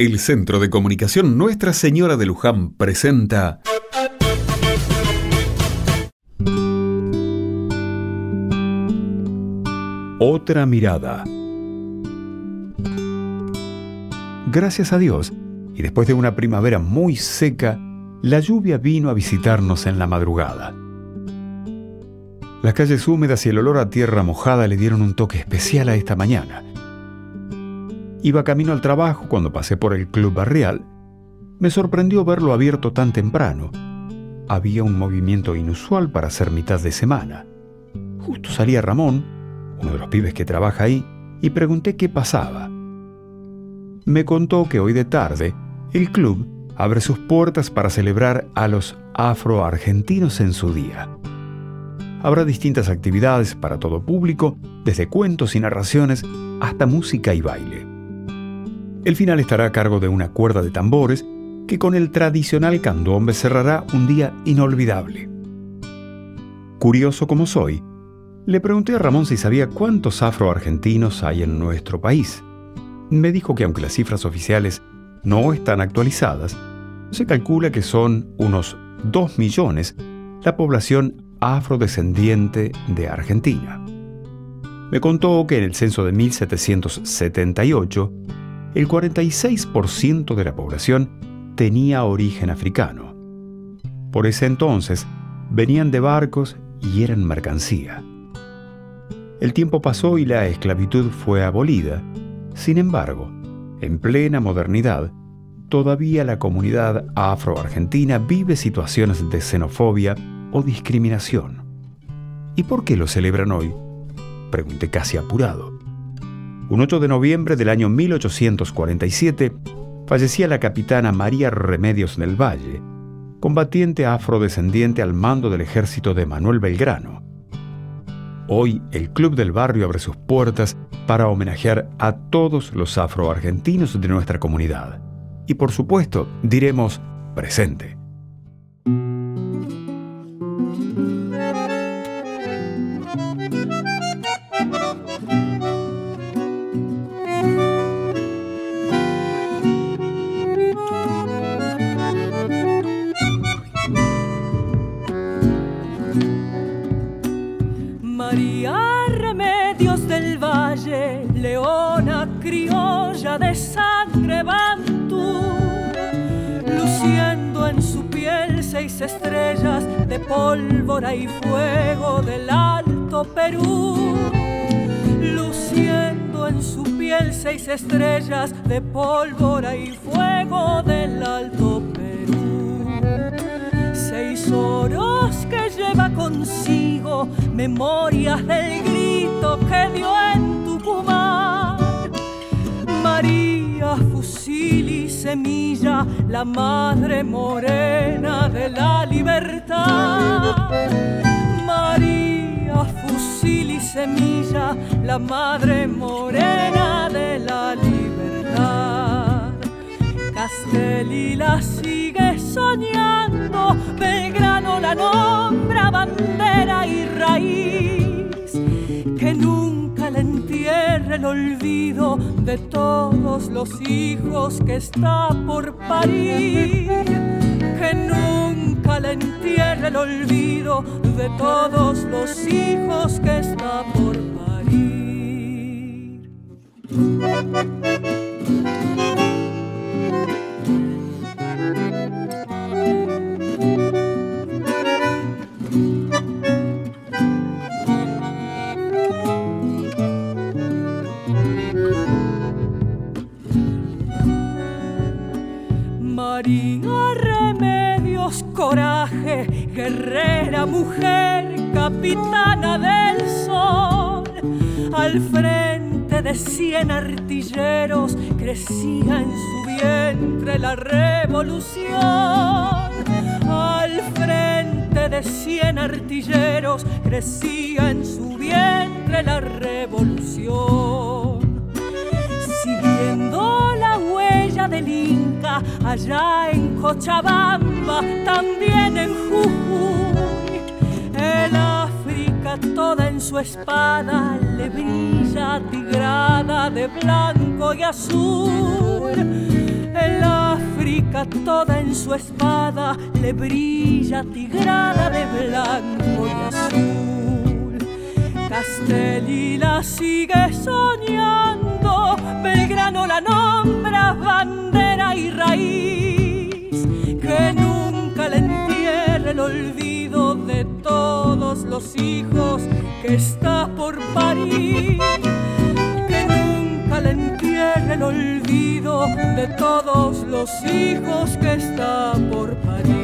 El Centro de Comunicación Nuestra Señora de Luján presenta Otra mirada. Gracias a Dios, y después de una primavera muy seca, la lluvia vino a visitarnos en la madrugada. Las calles húmedas y el olor a tierra mojada le dieron un toque especial a esta mañana. Iba camino al trabajo cuando pasé por el club barrial. Me sorprendió verlo abierto tan temprano. Había un movimiento inusual para ser mitad de semana. Justo salía Ramón, uno de los pibes que trabaja ahí, y pregunté qué pasaba. Me contó que hoy de tarde el club abre sus puertas para celebrar a los afroargentinos en su día. Habrá distintas actividades para todo público, desde cuentos y narraciones hasta música y baile. El final estará a cargo de una cuerda de tambores que con el tradicional candombe cerrará un día inolvidable. Curioso como soy, le pregunté a Ramón si sabía cuántos afroargentinos hay en nuestro país. Me dijo que aunque las cifras oficiales no están actualizadas, se calcula que son unos 2 millones la población afrodescendiente de Argentina. Me contó que en el censo de 1778, el 46% de la población tenía origen africano. Por ese entonces, venían de barcos y eran mercancía. El tiempo pasó y la esclavitud fue abolida. Sin embargo, en plena modernidad, todavía la comunidad afroargentina vive situaciones de xenofobia o discriminación. ¿Y por qué lo celebran hoy? Pregunté casi apurado. Un 8 de noviembre del año 1847 fallecía la capitana María Remedios del Valle, combatiente afrodescendiente al mando del ejército de Manuel Belgrano. Hoy el Club del Barrio abre sus puertas para homenajear a todos los afroargentinos de nuestra comunidad. Y por supuesto, diremos presente. Remedios del Valle, leona criolla de sangre bantú, luciendo en su piel seis estrellas de pólvora y fuego del Alto Perú, luciendo en su piel seis estrellas de pólvora y fuego del Alto Perú, seis oros que lleva consigo memorias del que dio en Tucumán. María, fusil y semilla, la madre morena de la libertad. María, fusil y semilla, la madre morena de la libertad. Casteli la sigue soñando, Belgrano la nombra bandera y raíz, el olvido de todos los hijos que está por parir, que nunca le entierre el olvido de todos los hijos que está por parir. María Remedios, coraje, guerrera mujer, capitana del sol, al frente de cien artilleros crecía en su vientre la revolución. Al frente de cien artilleros crecía en su vientre la revolución. Allá en Cochabamba, también en Jujuy, el África toda en su espada le brilla tigrada de blanco y azul. toda en su espada le brilla tigrada de blanco y azul. Castelli la sigue soñando, Belgrano la nombra bandera que nunca le entierre el olvido de todos los hijos que está por parir, que nunca le entierre el olvido de todos los hijos que está por parir.